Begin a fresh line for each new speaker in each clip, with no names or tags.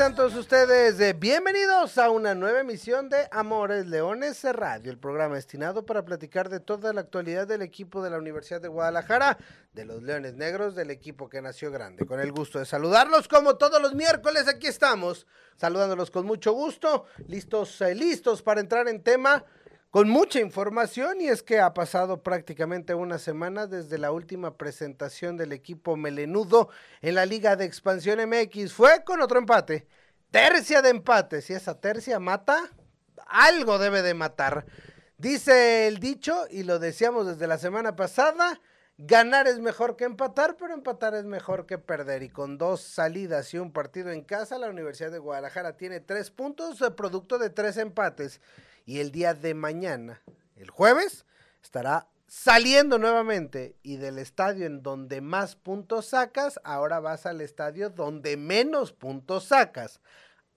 Sean todos ustedes eh, bienvenidos a una nueva emisión de Amores Leones Radio, el programa destinado para platicar de toda la actualidad del equipo de la Universidad de Guadalajara, de los Leones Negros, del equipo que nació grande. Con el gusto de saludarlos, como todos los miércoles, aquí estamos, saludándolos con mucho gusto, listos, eh, listos para entrar en tema con mucha información y es que ha pasado prácticamente una semana desde la última presentación del equipo melenudo en la Liga de Expansión MX. Fue con otro empate, tercia de empate. Si esa tercia mata, algo debe de matar. Dice el dicho, y lo decíamos desde la semana pasada, ganar es mejor que empatar, pero empatar es mejor que perder. Y con dos salidas y un partido en casa, la Universidad de Guadalajara tiene tres puntos, producto de tres empates y el día de mañana, el jueves, estará saliendo nuevamente y del estadio en donde más puntos sacas, ahora vas al estadio donde menos puntos sacas.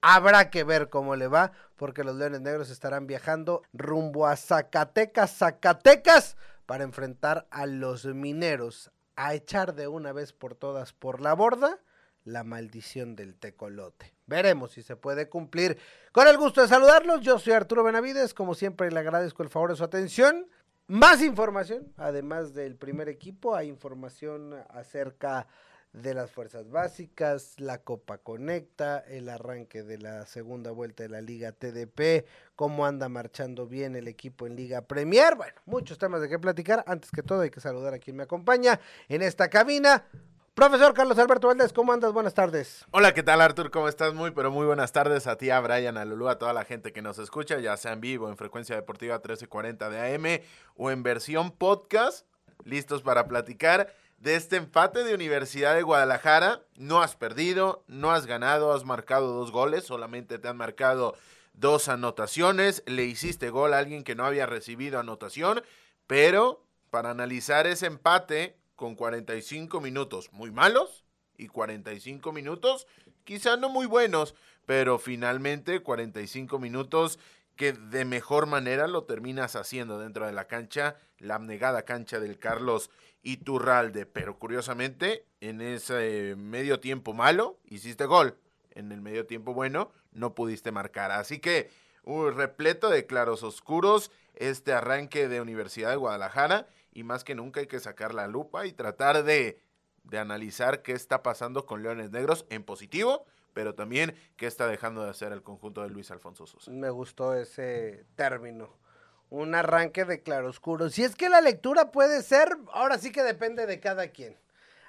Habrá que ver cómo le va, porque los Leones Negros estarán viajando rumbo a Zacatecas, Zacatecas, para enfrentar a los mineros, a echar de una vez por todas por la borda la maldición del tecolote. Veremos si se puede cumplir. Con el gusto de saludarlos, yo soy Arturo Benavides, como siempre le agradezco el favor de su atención. Más información, además del primer equipo, hay información acerca de las fuerzas básicas, la Copa Conecta, el arranque de la segunda vuelta de la Liga TDP, cómo anda marchando bien el equipo en Liga Premier. Bueno, muchos temas de qué platicar. Antes que todo hay que saludar a quien me acompaña en esta cabina. Profesor Carlos Alberto Valdés, ¿cómo andas? Buenas tardes.
Hola, ¿qué tal Artur? ¿Cómo estás? Muy, pero muy buenas tardes a ti, a Brian, a Lulú, a toda la gente que nos escucha, ya sea en vivo, en frecuencia deportiva 1340 de AM o en versión podcast, listos para platicar de este empate de Universidad de Guadalajara. No has perdido, no has ganado, has marcado dos goles, solamente te han marcado dos anotaciones, le hiciste gol a alguien que no había recibido anotación, pero para analizar ese empate con 45 minutos muy malos y 45 minutos quizá no muy buenos, pero finalmente 45 minutos que de mejor manera lo terminas haciendo dentro de la cancha, la abnegada cancha del Carlos Iturralde. Pero curiosamente, en ese medio tiempo malo, hiciste gol. En el medio tiempo bueno, no pudiste marcar. Así que, un repleto de claros oscuros, este arranque de Universidad de Guadalajara y más que nunca hay que sacar la lupa y tratar de, de analizar qué está pasando con Leones Negros en positivo, pero también qué está dejando de hacer el conjunto de Luis Alfonso Sosa.
Me gustó ese término. Un arranque de claroscuro. Si es que la lectura puede ser, ahora sí que depende de cada quien.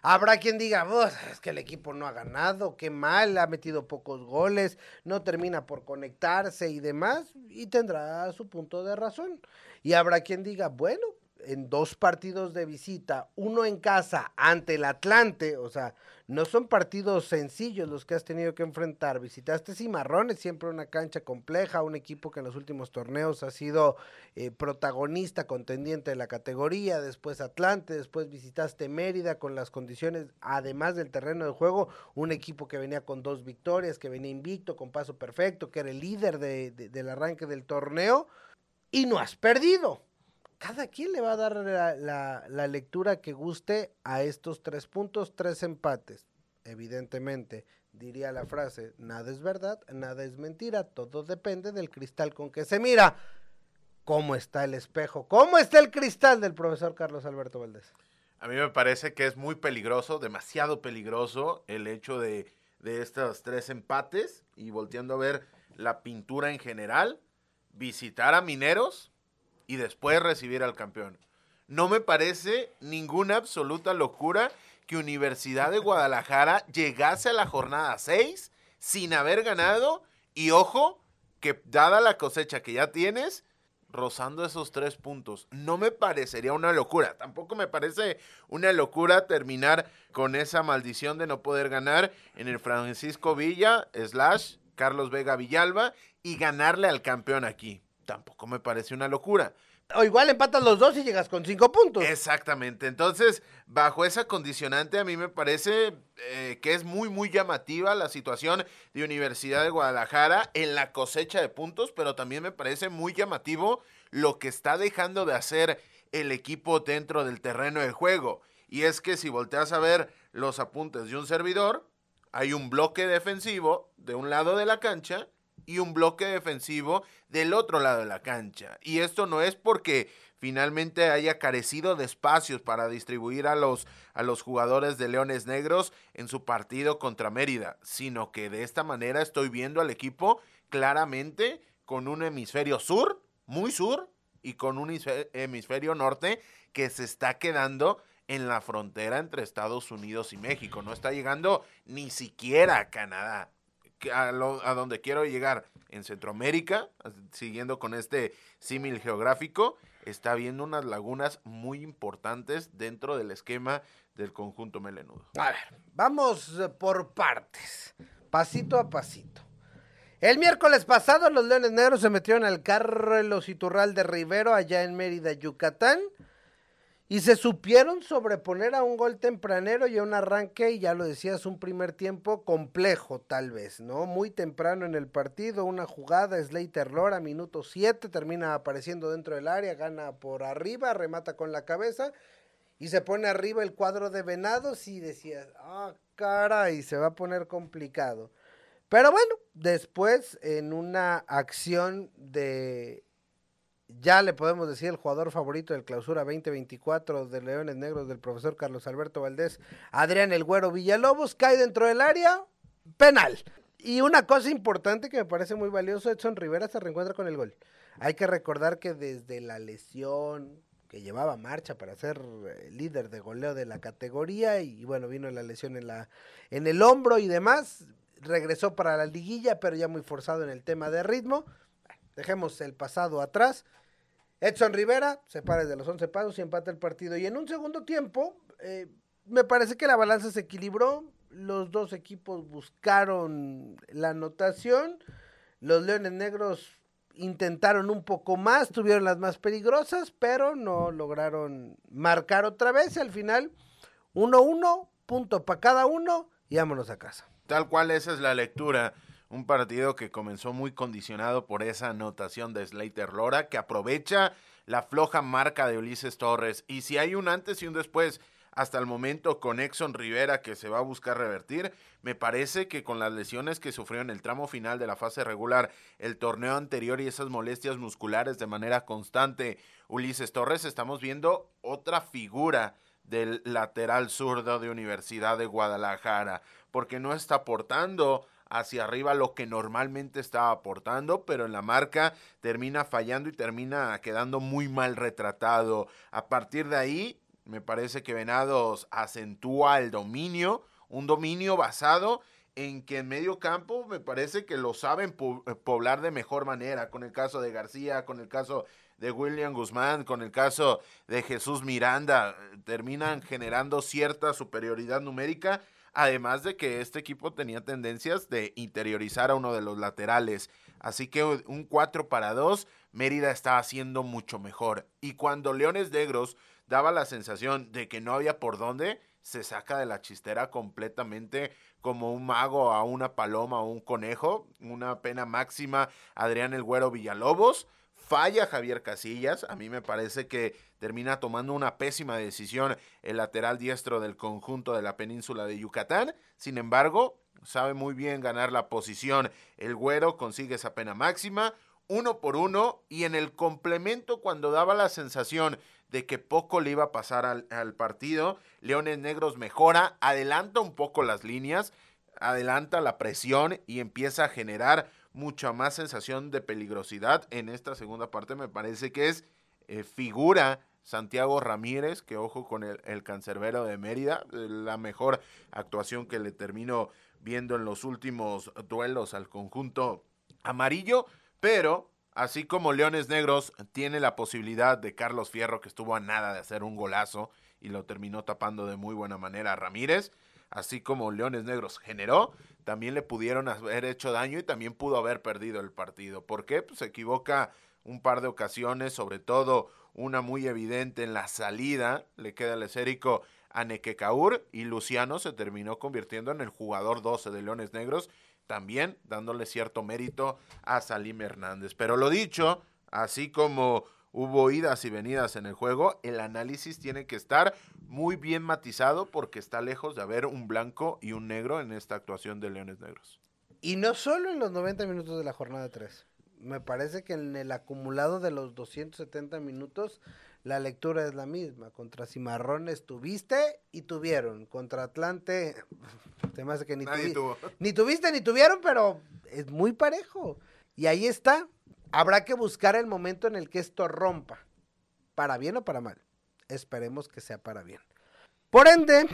Habrá quien diga, es que el equipo no ha ganado, qué mal, ha metido pocos goles, no termina por conectarse y demás, y tendrá su punto de razón. Y habrá quien diga, bueno, en dos partidos de visita, uno en casa ante el Atlante, o sea, no son partidos sencillos los que has tenido que enfrentar. Visitaste Cimarrones, siempre una cancha compleja, un equipo que en los últimos torneos ha sido eh, protagonista, contendiente de la categoría, después Atlante, después visitaste Mérida con las condiciones, además del terreno de juego, un equipo que venía con dos victorias, que venía invicto, con paso perfecto, que era el líder del arranque del torneo, y no has perdido cada quien le va a dar la, lectura que guste a estos tres puntos, tres empates. Evidentemente, diría la frase, nada es verdad, nada es mentira, todo depende del cristal con que se mira. ¿Cómo está el espejo? ¿Cómo está el cristal del profesor Carlos Alberto Valdés?
A mí me parece que es muy peligroso, demasiado peligroso el hecho de, de estos tres empates y volteando a ver la pintura en general, visitar a Mineros y después recibir al campeón. No me parece ninguna absoluta locura que Universidad de Guadalajara llegase a la jornada 6 sin haber ganado y ojo, que dada la cosecha que ya tienes, rozando esos tres puntos. No me parecería una locura. Tampoco me parece una locura terminar con esa maldición de no poder ganar en el Francisco Villa, slash Carlos Vega Villalba, y ganarle al campeón aquí tampoco me parece una locura.
O igual empatas los dos y llegas con cinco puntos.
Exactamente. Entonces, bajo esa condicionante, a mí me parece eh, que es muy, muy llamativa la situación de Universidad de Guadalajara en la cosecha de puntos, pero también me parece muy llamativo lo que está dejando de hacer el equipo dentro del terreno de juego. Y es que si volteas a ver los apuntes de un servidor, hay un bloque defensivo de un lado de la cancha y un bloque defensivo del otro lado de la cancha. Y esto no es porque finalmente haya carecido de espacios para distribuir a los, a los jugadores de Leones Negros en su partido contra Mérida, sino que de esta manera estoy viendo al equipo claramente con un hemisferio sur, muy sur, y con un hemisferio norte que se está quedando en la frontera entre Estados Unidos y México. No está llegando ni siquiera a Canadá, a, donde quiero llegar. En Centroamérica, siguiendo con este símil geográfico, está habiendo unas lagunas muy importantes dentro del esquema del conjunto melenudo.
A ver, vamos eh, por partes, pasito a pasito. El miércoles pasado los Leones Negros se metieron al Carlos Iturral de Rivero allá en Mérida, Yucatán y se supieron sobreponer a un gol tempranero y a un arranque, y ya lo decías, un primer tiempo complejo tal vez, ¿no? Muy temprano en el partido, una jugada, Slater Lora, minuto 7, termina apareciendo dentro del área, gana por arriba, remata con la cabeza, y se pone arriba el cuadro de Venados y decías, ah, caray, se va a poner complicado. Pero bueno, después en una acción de ya le podemos decir el jugador favorito del clausura 2024 de Leones Negros del profesor Carlos Alberto Valdés, Adrián El Güero Villalobos, cae dentro del área, penal. Y una cosa importante que me parece muy valioso, Edson Rivera se reencuentra con el gol. Hay que recordar que desde la lesión que llevaba marcha para ser eh, líder de goleo de la categoría y bueno, vino la lesión en la en el hombro y demás, regresó para la liguilla, pero ya muy forzado en el tema de ritmo Dejemos el pasado atrás. Edson Rivera se para de los 11 pasos y empata el partido. Y en un segundo tiempo, eh, me parece que la balanza se equilibró. Los dos equipos buscaron la anotación. Los Leones Negros intentaron un poco más, tuvieron las más peligrosas, pero no lograron marcar otra vez. Al final, 1-1, punto para cada uno y vámonos a casa.
Tal cual esa es la lectura un partido que comenzó muy condicionado por esa anotación de Slater Lora, que aprovecha la floja marca de Ulises Torres. Y si hay un antes y un después hasta el momento con Exxon Rivera que se va a buscar revertir, me parece que con las lesiones que sufrió en el tramo final de la fase regular, el torneo anterior y esas molestias musculares de manera constante, Ulises Torres, estamos viendo otra figura del lateral zurdo de Universidad de Guadalajara, porque no está aportando hacia arriba lo que normalmente estaba aportando, pero en la marca termina fallando y termina quedando muy mal retratado. A partir de ahí, me parece que Venados acentúa el dominio, un dominio basado en que en medio campo me parece que lo saben eh, poblar de mejor manera, con el caso de García, con el caso de William Guzmán, con el caso de Jesús Miranda, terminan generando cierta superioridad numérica Además de que este equipo tenía tendencias de interiorizar a uno de los laterales. Así que un 4 para 2, Mérida estaba haciendo mucho mejor. Y cuando Leones Negros daba la sensación de que no había por dónde, se saca de la chistera completamente como un mago a una paloma o un conejo. Una pena máxima Adrián El Güero Villalobos falla Javier Casillas. A mí me parece que termina tomando una pésima decisión el lateral diestro del conjunto de la península de Yucatán. Sin embargo, sabe muy bien ganar la posición. El güero consigue esa pena máxima, uno por uno, y en el complemento, cuando daba la sensación de que poco le iba a pasar al, partido, Leones Negros mejora, adelanta un poco las líneas, adelanta la presión y empieza a generar mucha más sensación de peligrosidad. En esta segunda parte me parece que es eh, figura Santiago Ramírez, que ojo con el, el cancerbero de Mérida, la mejor actuación que le termino viendo en los últimos duelos al conjunto amarillo, pero así como Leones Negros tiene la posibilidad de Carlos Fierro, que estuvo a nada de hacer un golazo y lo terminó tapando de muy buena manera a Ramírez, así como Leones Negros generó, también le pudieron haber hecho daño y también pudo haber perdido el partido. ¿Por qué? Pues se equivoca un par de ocasiones, sobre todo una muy evidente en la salida, le queda el esérico a Nequecaur y Luciano se terminó convirtiendo en el jugador 12 de Leones Negros, también dándole cierto mérito a Salim Hernández. Pero lo dicho, así como hubo idas y venidas en el juego, el análisis tiene que estar muy bien matizado porque está lejos de haber un blanco y un negro en esta actuación de Leones Negros.
Y no solo en los 90 minutos de la jornada 3. Me parece que en el acumulado de los 270 minutos la lectura es la misma. Contra Cimarrones tuviste y tuvieron. Contra Atlante, te me hace que ni, ni tuviste ni tuvieron, pero es muy parejo. Y ahí está. Habrá que buscar el momento en el que esto rompa. Para bien o para mal. Esperemos que sea para bien. Por ende,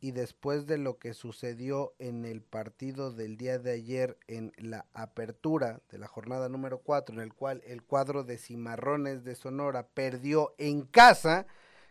y después de lo que sucedió en el partido del día de ayer en la apertura de la jornada número 4, en el cual el cuadro de Cimarrones de Sonora perdió en casa,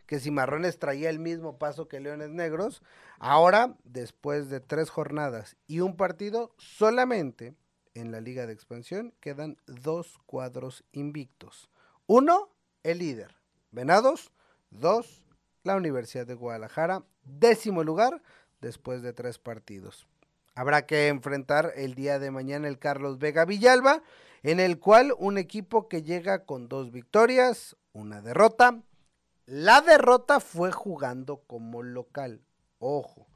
que Cimarrones traía el mismo paso que Leones Negros, ahora, después de tres jornadas y un partido, solamente en la liga de expansión quedan dos cuadros invictos. Uno, el líder, Venados, dos, la Universidad de Guadalajara, décimo lugar después de tres partidos. Habrá que enfrentar el día de mañana el Carlos Vega Villalba, en el cual un equipo que llega con dos victorias, una derrota. La derrota fue jugando como local. Ojo,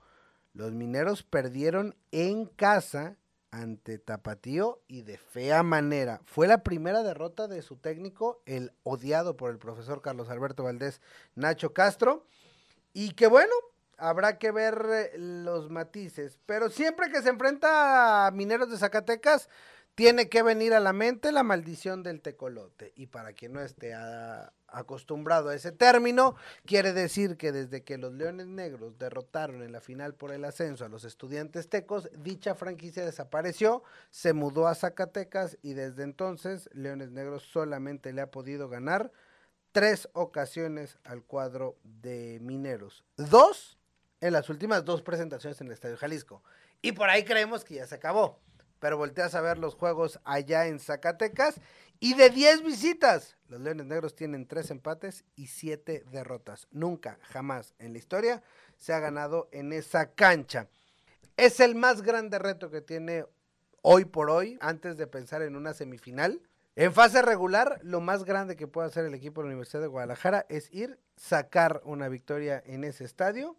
los mineros perdieron en casa ante Tapatío y de fea manera. Fue la primera derrota de su técnico, el odiado por el profesor Carlos Alberto Valdés, Nacho Castro. Y que bueno, habrá que ver eh, los matices. Pero siempre que se enfrenta a Mineros de Zacatecas, tiene que venir a la mente la maldición del tecolote. Y para quien no esté acostumbrado a ese término, quiere decir que desde que los Leones Negros derrotaron en la final por el ascenso a los estudiantes tecos, dicha franquicia desapareció, se mudó a Zacatecas y desde entonces Leones Negros solamente le ha podido ganar tres ocasiones al cuadro de Mineros. Dos en las últimas dos presentaciones en el Estadio Jalisco. Y por ahí creemos que ya se acabó. Pero volteas a ver los juegos allá en Zacatecas y de 10 visitas, los Leones Negros tienen 3 empates y 7 derrotas. Nunca, jamás en la historia se ha ganado en esa cancha. Es el más grande reto que tiene hoy por hoy, antes de pensar en una semifinal. En fase regular, lo más grande que puede hacer el equipo de la Universidad de Guadalajara es ir, sacar una victoria en ese estadio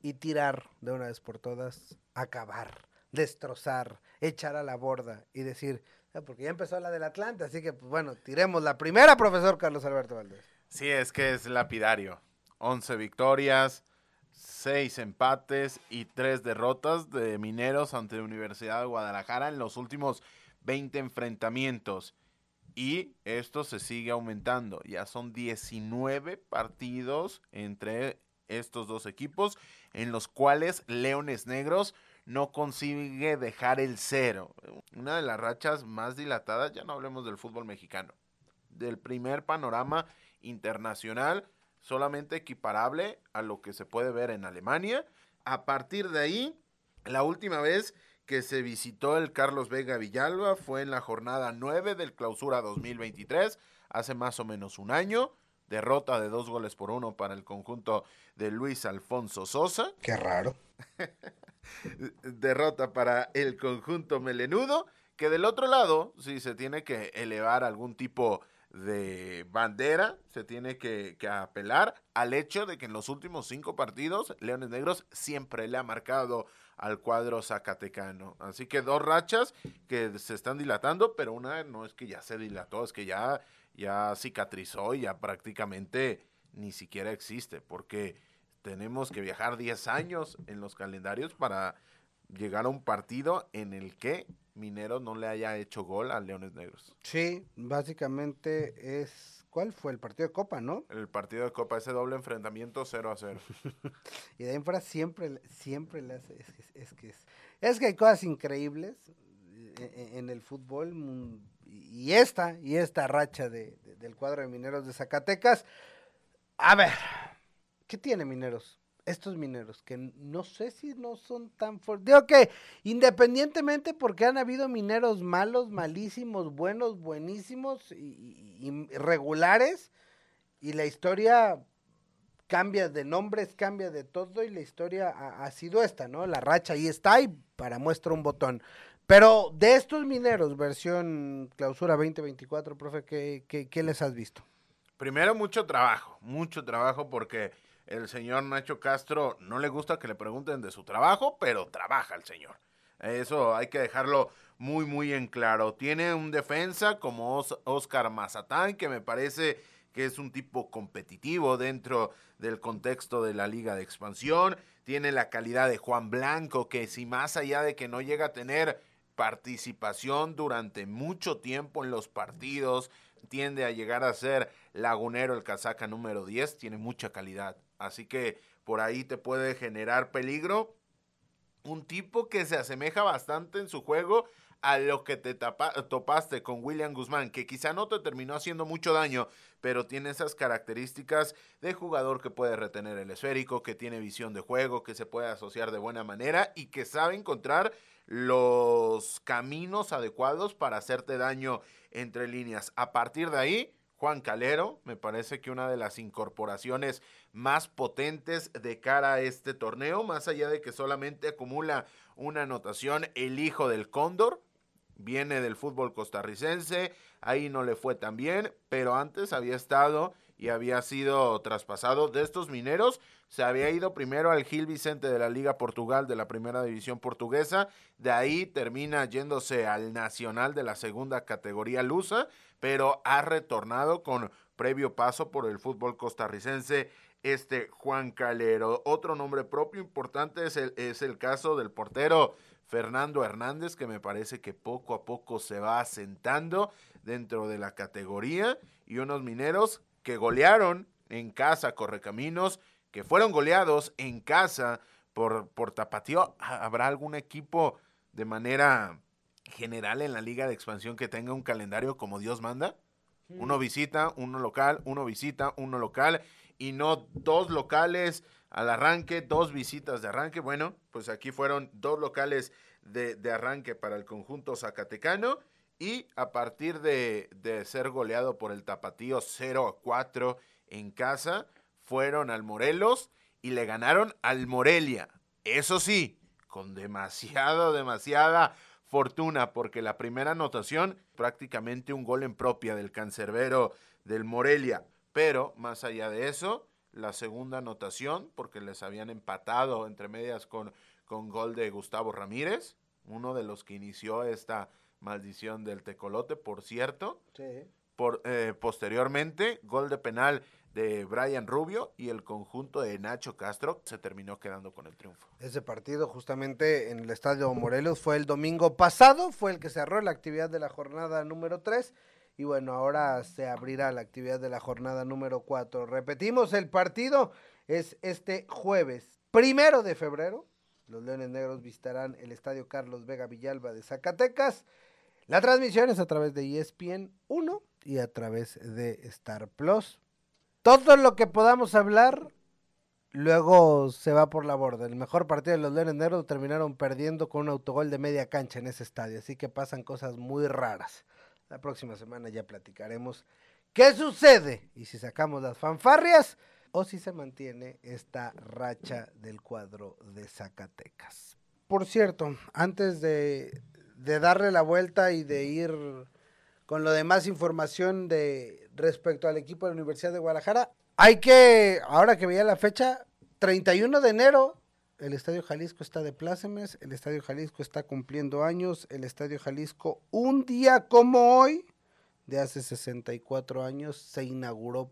y tirar de una vez por todas, acabar, destrozar, echar a la borda y decir, ah, porque ya empezó la del Atlante, así que pues, bueno, tiremos la primera, profesor Carlos Alberto Valdés.
Sí, es que es lapidario. 11 victorias, 6 empates y 3 derrotas de Mineros ante Universidad de Guadalajara en los últimos 20 enfrentamientos. Y esto se sigue aumentando. Ya son 19 partidos entre estos dos equipos, en los cuales Leones Negros no consigue dejar el cero. Una de las rachas más dilatadas, ya no hablemos del fútbol mexicano, del primer panorama internacional, solamente equiparable a lo que se puede ver en Alemania. A partir de ahí, la última vez que se visitó el Carlos Vega Villalba fue en la jornada 9 del Clausura 2023, hace más o menos un año. Derrota de dos goles por uno para el conjunto de Luis Alfonso Sosa.
Qué raro.
Derrota para el conjunto melenudo. Que del otro lado, si se tiene que elevar algún tipo de bandera, se tiene que, que, apelar al hecho de que en los últimos cinco partidos, Leones Negros siempre le ha marcado al cuadro zacatecano. Así que dos rachas que se están dilatando, pero una no es que ya se dilató, es que ya ya cicatrizó y ya prácticamente ni siquiera existe, porque tenemos que viajar 10 años en los calendarios para llegar a un partido en el que Minero no le haya hecho gol a Leones Negros.
Sí, básicamente es... ¿Cuál fue? El partido de Copa, ¿no?
El partido de Copa, ese doble enfrentamiento 0 a 0.
y de ahí en fuera siempre, siempre le hace... Es, que, es, es que hay cosas increíbles en, e, en el fútbol y esta, y esta racha de, del cuadro de Mineros de Zacatecas. A ver, ¿qué tiene Mineros? estos mineros, que no sé si no son tan fuertes. Digo que independientemente porque han habido mineros malos, malísimos, buenos, buenísimos y, regulares, y la historia cambia de nombres, cambia de todo, y la historia ha, sido esta, ¿no? La racha ahí está y para muestra un botón. Pero de estos mineros, versión clausura 2024, profe, ¿qué, qué, qué les has visto?
Primero, mucho trabajo, mucho trabajo porque el señor Nacho Castro no le gusta que le pregunten de su trabajo, pero trabaja el señor. Eso hay que dejarlo muy, muy en claro. Tiene un defensa como Oscar Mazatán, que me parece que es un tipo competitivo dentro del contexto de la liga de expansión. Tiene la calidad de Juan Blanco, que si más allá de que no llega a tener participación durante mucho tiempo en los partidos, tiende a llegar a ser lagunero el casaca número 10, tiene mucha calidad. Así que por ahí te puede generar peligro. Un tipo que se asemeja bastante en su juego a lo que te topaste con William Guzmán, que quizá no te terminó haciendo mucho daño, pero tiene esas características de jugador que puede retener el esférico, que tiene visión de juego, que se puede asociar de buena manera y que sabe encontrar los caminos adecuados para hacerte daño entre líneas. A partir de ahí, Juan Calero, me parece que una de las incorporaciones más potentes de cara a este torneo, más allá de que solamente acumula una anotación, el hijo del Cóndor, viene del fútbol costarricense, ahí no le fue tan bien, pero antes había estado y había sido traspasado de estos mineros. Se había ido primero al Gil Vicente de la Liga Portugal de la Primera División Portuguesa, de ahí termina yéndose al Nacional de la Segunda Categoría Lusa, pero ha retornado con previo paso por el fútbol costarricense este Juan Calero. Otro nombre propio importante es el, es el caso del portero Fernando Hernández, que me parece que poco a poco se va asentando dentro de la categoría, y unos mineros que golearon en casa Correcaminos, que fueron goleados en casa por, por Tapatío. ¿Habrá algún equipo de manera general en la liga de expansión que tenga un calendario como Dios manda? Uno visita, uno local, uno visita, uno local y no dos locales al arranque, dos visitas de arranque. Bueno, pues aquí fueron dos locales de, de arranque para el conjunto zacatecano y a partir de, ser goleado por el Tapatío 0 a 4 en casa, fueron al Morelos y le ganaron al Morelia. Eso sí, con demasiada, demasiada fortuna, porque la primera anotación, prácticamente un gol en propia del cancerbero del Morelia. Pero más allá de eso, la segunda anotación, porque les habían empatado entre medias con, con gol de Gustavo Ramírez, uno de los que inició esta maldición del tecolote, por cierto. Sí. Por, eh, posteriormente, gol de penal de Brian Rubio y el conjunto de Nacho Castro se terminó quedando con el triunfo.
Ese partido justamente en el Estadio Morelos fue el domingo pasado, fue el que cerró la actividad de la jornada número 3 y bueno, ahora se abrirá la actividad de la jornada número 4. Repetimos, el partido es este jueves, primero de febrero. Los Leones Negros visitarán el Estadio Carlos Vega Villalba de Zacatecas la transmisión es a través de ESPN 1 y a través de Star Plus. Todo lo que podamos hablar luego se va por la borda. El mejor partido de los Leones Negros terminaron perdiendo con un autogol de media cancha en ese estadio, así que pasan cosas muy raras. La próxima semana ya platicaremos qué sucede y si sacamos las fanfarrias o si se mantiene esta racha del cuadro de Zacatecas. Por cierto, antes de de darle la vuelta y de ir con lo demás información de respecto al equipo de la Universidad de Guadalajara. Hay que, ahora que veía la fecha, 31 de enero, el Estadio Jalisco está de plácemes, el Estadio Jalisco está cumpliendo años, el Estadio Jalisco un día como hoy, de hace 64 años, se inauguró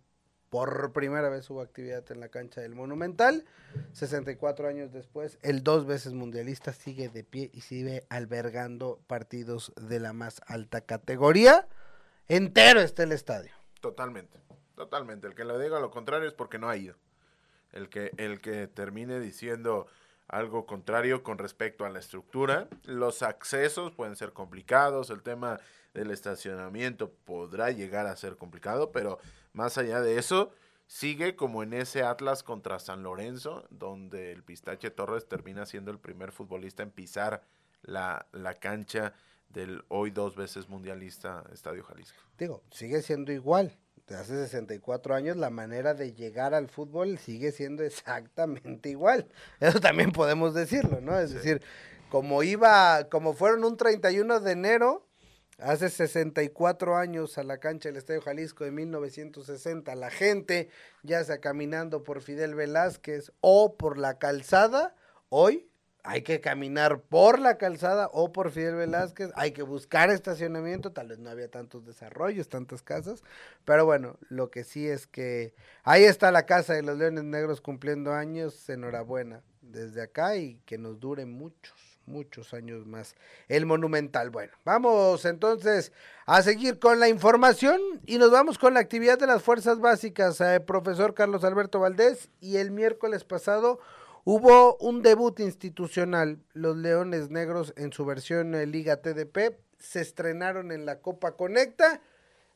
por primera vez hubo actividad en la cancha del Monumental. 64 años después, el dos veces mundialista sigue de pie y sigue albergando partidos de la más alta categoría. Entero está el estadio.
Totalmente, totalmente. El que lo diga lo contrario es porque no ha ido. El que, el que termine diciendo algo contrario con respecto a la estructura. Los accesos pueden ser complicados, el tema del estacionamiento podrá llegar a ser complicado, pero más allá de eso, sigue como en ese Atlas contra San Lorenzo, donde el Pistache Torres termina siendo el primer futbolista en pisar la, la cancha del hoy dos veces mundialista Estadio Jalisco.
Digo, sigue siendo igual. De hace 64 años la manera de llegar al fútbol sigue siendo exactamente igual. Eso también podemos decirlo, ¿no? Es decir, como iba, como fueron un 31 de enero, Hace 64 años a la cancha del Estadio Jalisco de 1960, la gente ya sea caminando por Fidel Velázquez o por la calzada. Hoy hay que caminar por la calzada o por Fidel Velázquez, hay que buscar estacionamiento, tal vez no había tantos desarrollos, tantas casas, pero bueno, lo que sí es que ahí está la Casa de los Leones Negros cumpliendo años, enhorabuena desde acá y que nos dure muchos muchos años más el Monumental. Bueno, vamos entonces a seguir con la información y nos vamos con la actividad de las fuerzas básicas, eh, profesor Carlos Alberto Valdés, y el miércoles pasado hubo un debut institucional, los Leones Negros en su versión eh, Liga TDP, se estrenaron en la Copa Conecta,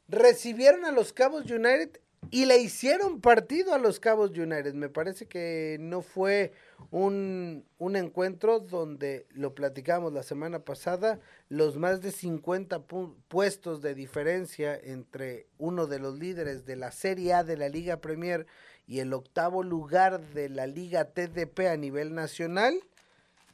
recibieron a los Cabos United y le hicieron partido a los Cabos United. Me parece que no fue un, un encuentro donde lo platicamos la semana pasada, los más de 50 puestos de diferencia entre uno de los líderes de la Serie A de la Liga Premier y el octavo lugar de la Liga TDP a nivel nacional,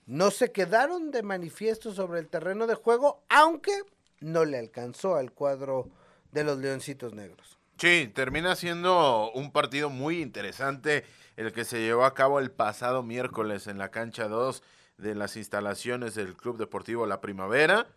no se quedaron de manifiesto sobre el terreno de juego, aunque no le alcanzó al cuadro de los Leoncitos Negros.
Sí, termina siendo un partido muy interesante el que se llevó a cabo el pasado miércoles en la cancha 2 de las instalaciones del Club Deportivo La Primavera.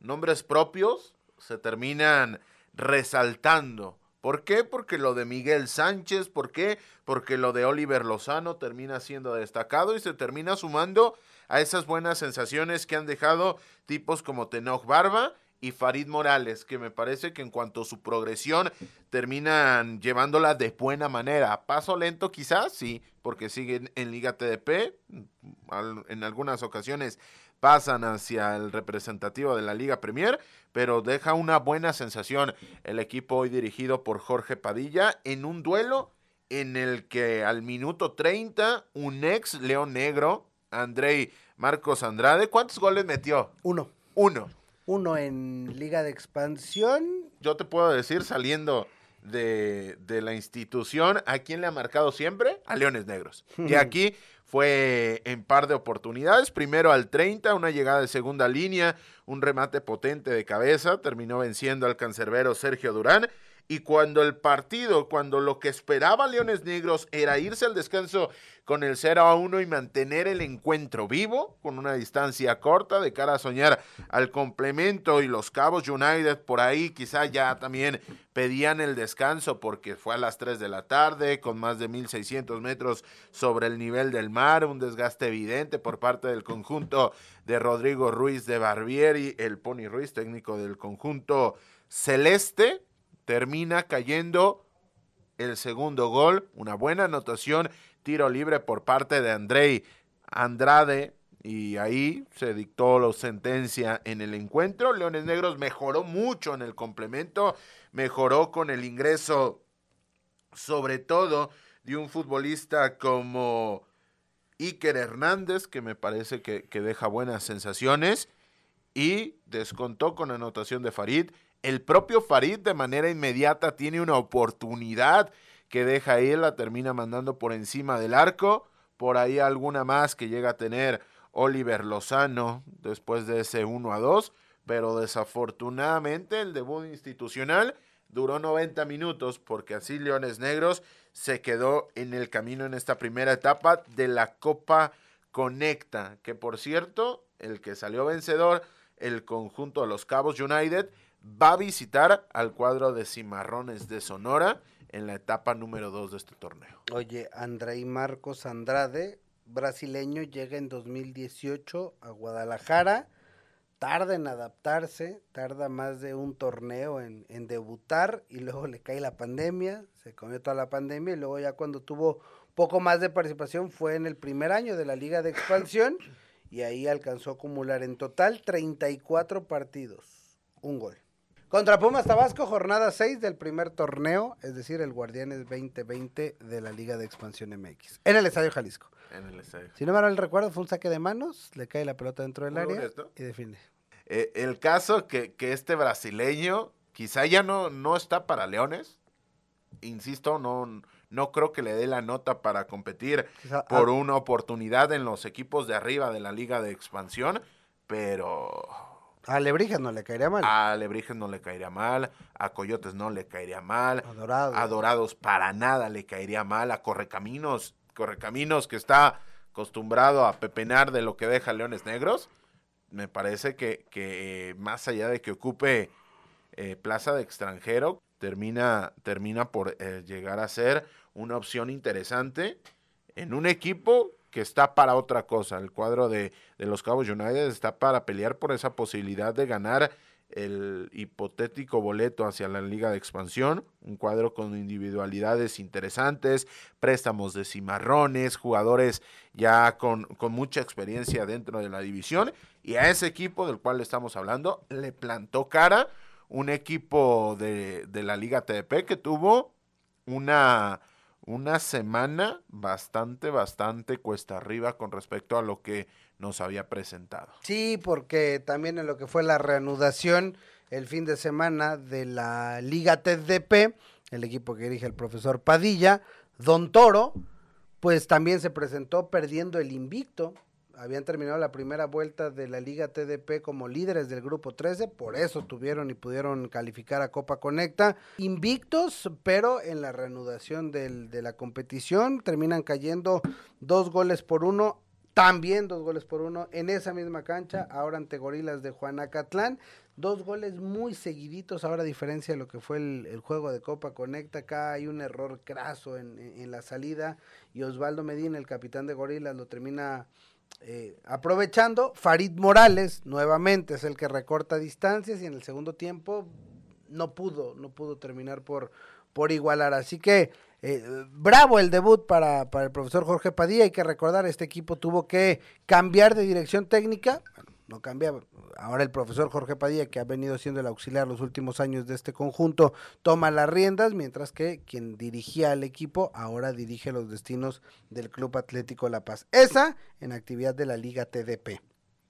Nombres propios se terminan resaltando. ¿Por qué? Porque lo de Miguel Sánchez, ¿por qué? Porque lo de Oliver Lozano termina siendo destacado y se termina sumando a esas buenas sensaciones que han dejado tipos como Tenoch Barba y Farid Morales, que me parece que en cuanto a su progresión terminan llevándola de buena manera. Paso lento quizás, sí, porque siguen en Liga TDP, en algunas ocasiones pasan hacia el representativo de la Liga Premier, pero deja una buena sensación el equipo hoy dirigido por Jorge Padilla en un duelo en el que al minuto 30 un ex León Negro, Andrei Marcos Andrade, ¿cuántos goles metió?
Uno.
Uno
uno en Liga de Expansión.
Yo te puedo decir, saliendo de, de la institución, ¿a quién le ha marcado siempre? A Leones Negros. y aquí fue en par de oportunidades. Primero al 30, una llegada de segunda línea, un remate potente de cabeza, terminó venciendo al cancerbero Sergio Durán. Y cuando el partido, cuando lo que esperaba Leones Negros era irse al descanso con el 0 a 1 y mantener el encuentro vivo, con una distancia corta de cara a soñar al complemento y los Cabos United por ahí quizá ya también pedían el descanso porque fue a las 3 de la tarde con más de 1600 metros sobre el nivel del mar, un desgaste evidente por parte del conjunto de Rodrigo Ruiz de Barbieri, el Pony Ruiz, técnico del conjunto celeste termina cayendo el segundo gol, una buena anotación, tiro libre por parte de Andrei Andrade y ahí se dictó la sentencia en el encuentro. Leones Negros mejoró mucho en el complemento, mejoró con el ingreso sobre todo de un futbolista como Iker Hernández, que me parece que, que deja buenas sensaciones, y descontó con anotación de Farid el propio Farid de manera inmediata tiene una oportunidad que deja ahí, la termina mandando por encima del arco. Por ahí alguna más que llega a tener Oliver Lozano después de ese 1 a 2. Pero desafortunadamente el debut institucional duró 90 minutos porque así Leones Negros se quedó en el camino en esta primera etapa de la Copa Conecta. Que por cierto, el que salió vencedor, el conjunto de los Cabos United, va a visitar al cuadro de Cimarrones de Sonora en la etapa número 2 de este torneo.
Oye, Andrei Marcos Andrade, brasileño, llega en 2018 a Guadalajara, tarda en adaptarse, tarda más de un torneo en, en debutar y luego le cae la pandemia, se comió toda la pandemia y luego ya cuando tuvo poco más de participación fue en el primer año de la Liga de Expansión y ahí alcanzó a acumular en total 34 partidos, un gol. Contra Pumas Tabasco, jornada 6 del primer torneo, es decir, el Guardianes 2020 de la Liga de Expansión MX, en el Estadio Jalisco.
En el estadio.
Si no me el recuerdo, fue un saque de manos, le cae la pelota dentro del área y define.
Eh, el caso que, que este brasileño quizá ya no, no está para Leones. Insisto, no, no creo que le dé la nota para competir
Quizá-
por
ah,
una oportunidad en los equipos de arriba de la liga de expansión, pero
A Lebrija no le caería mal.
a Alebrijes no le caería mal, a Coyotes no le caería mal,
Adorado.
a Dorados para nada le caería mal, a Correcaminos, Correcaminos que está acostumbrado a pepenar de lo que deja Leones Negros, me parece que, que eh, más allá de que ocupe eh, plaza de extranjero, termina, termina por eh, llegar a ser una opción interesante en un equipo que está para otra cosa. El cuadro de, de los Cabos United está para pelear por esa posibilidad de ganar el hipotético boleto hacia la liga de expansión, un cuadro con individualidades interesantes, préstamos de cimarrones, jugadores ya con, con mucha experiencia dentro de la división, y a ese equipo del cual estamos hablando le plantó cara un equipo de, de la liga TDP que tuvo una, una semana bastante, bastante cuesta arriba con respecto a lo que nos había presentado.
Sí, porque también en lo que fue la reanudación el fin de semana de la Liga TDP, el equipo que dirige el profesor Padilla, Don Toro, pues también se presentó perdiendo el invicto. Habían terminado la primera vuelta de la Liga TDP como líderes del grupo 13, por eso tuvieron y pudieron calificar a Copa Conecta. Invictos, pero en la reanudación del- de la competición terminan cayendo dos goles por uno también dos goles por uno en esa misma cancha, ahora ante Gorilas de Juanacatlán. Dos goles muy seguiditos, ahora a diferencia de lo que fue el, juego de Copa Conecta. Acá hay un error craso en, en- en la salida y Osvaldo Medina, el capitán de Gorilas, lo termina eh, aprovechando. Farid Morales, nuevamente, es el que recorta distancias y en el segundo tiempo no pudo, no pudo terminar por, por igualar. Así que eh, bravo el debut para, para el profesor Jorge Padilla. Hay que recordar, este equipo tuvo que cambiar de dirección técnica. No cambiaba. Ahora el profesor Jorge Padilla, que ha venido siendo el auxiliar los últimos años de este conjunto, toma las riendas, mientras que quien dirigía al equipo ahora dirige los destinos del Club Atlético La Paz. Esa en actividad de la Liga TDP.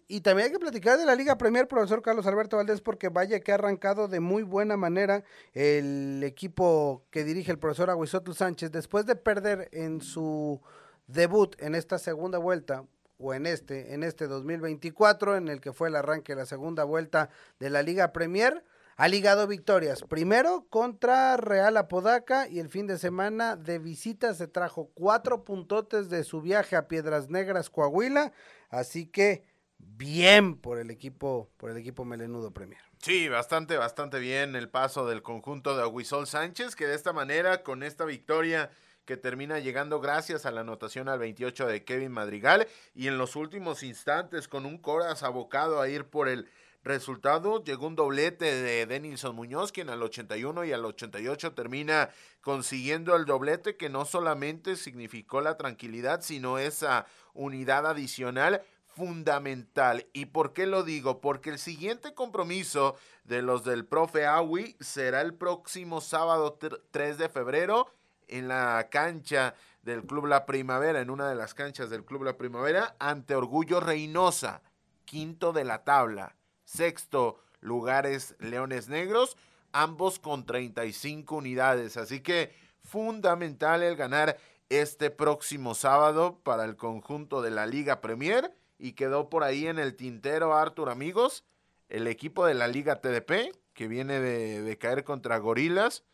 Y también hay que platicar de la Liga Premier, profesor Carlos Alberto Valdés, porque vaya que ha arrancado de muy buena manera el equipo que dirige el profesor Aguisotl Sánchez, después de perder en su debut en esta segunda vuelta, o en este, en este 2024, en el que fue el arranque de la segunda vuelta de la Liga Premier, ha ligado victorias. Primero contra Real Apodaca y el fin de semana de visita se trajo cuatro puntotes de su viaje a Piedras Negras, Coahuila. Así que bien por el equipo, por el equipo melenudo Premier.
Sí, bastante, bastante bien el paso del conjunto de Aguisol Sánchez, que de esta manera, con esta victoria que termina llegando gracias a la anotación al 28 de Kevin Madrigal y en los últimos instantes con un Coras abocado a ir por el resultado, llegó un doblete de Denilson Muñoz, quien al 81 y al 88 termina consiguiendo el doblete que no solamente significó la tranquilidad, sino esa unidad adicional fundamental. ¿Y por qué lo digo? Porque el siguiente compromiso de los del profe Awi será el próximo sábado 3 de febrero en la cancha del Club La Primavera, en una de las canchas del Club La Primavera, ante Orgullo Reynosa, quinto de la tabla, sexto lugares Leones Negros, ambos con 35 unidades. Así que fundamental el ganar este próximo sábado para el conjunto de la Liga Premier. Y quedó por ahí en el tintero Arthur amigos, el equipo de la Liga TDP que viene de, de caer contra Gorilas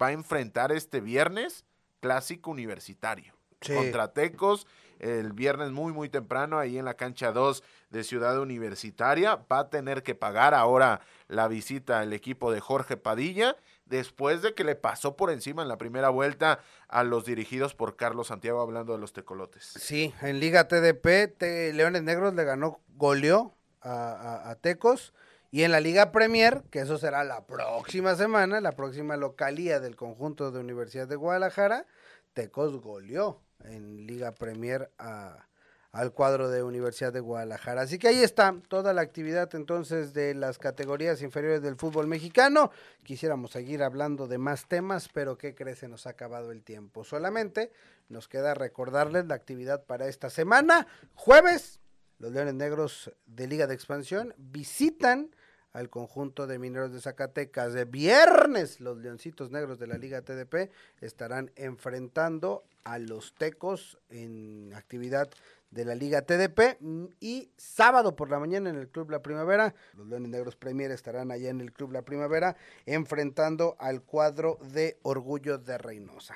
va a enfrentar este viernes clásico universitario
Sí.
contra Tecos el viernes muy muy temprano ahí en la cancha 2 de Ciudad Universitaria va a tener que pagar ahora la visita al equipo de Jorge Padilla después de que le pasó por encima en la primera vuelta a los dirigidos por Carlos Santiago hablando de los tecolotes.
Sí, en Liga TDP, te- Leones Negros le ganó, goleó a, a- a Tecos. Y en la Liga Premier, que eso será la próxima semana, la próxima localía del conjunto de Universidad de Guadalajara, Tecos goleó en Liga Premier a, al cuadro de Universidad de Guadalajara. Así que ahí está toda la actividad entonces de las categorías inferiores del fútbol mexicano. Quisiéramos seguir hablando de más temas, pero ¿qué crees? Se nos ha acabado el tiempo. Solamente nos queda recordarles la actividad para esta semana. Jueves, los Leones Negros de Liga de Expansión visitan al conjunto de mineros de Zacatecas. De viernes, los Leoncitos Negros de la Liga TDP estarán enfrentando a los Tecos en actividad de la Liga TDP y sábado por la mañana en el Club La Primavera, los Leones Negros Premier estarán allá en el Club La Primavera enfrentando al cuadro de Orgullo de Reynosa.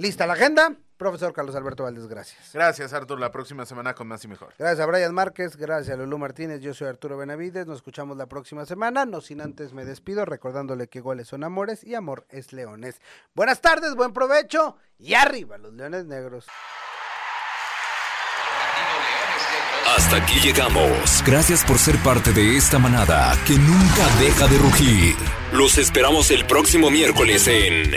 Lista la agenda. Profesor Carlos Alberto Valdés, gracias.
Gracias, Artur. La próxima semana con más y mejor.
Gracias a Brian Márquez, gracias a Lulú Martínez. Yo soy Arturo Benavides. Nos escuchamos la próxima semana. No sin antes me despido recordándole que goles son amores y amor es leones. Buenas tardes, buen provecho y arriba los leones negros.
Hasta aquí llegamos. Gracias por ser parte de esta manada que nunca deja de rugir. Los esperamos el próximo miércoles en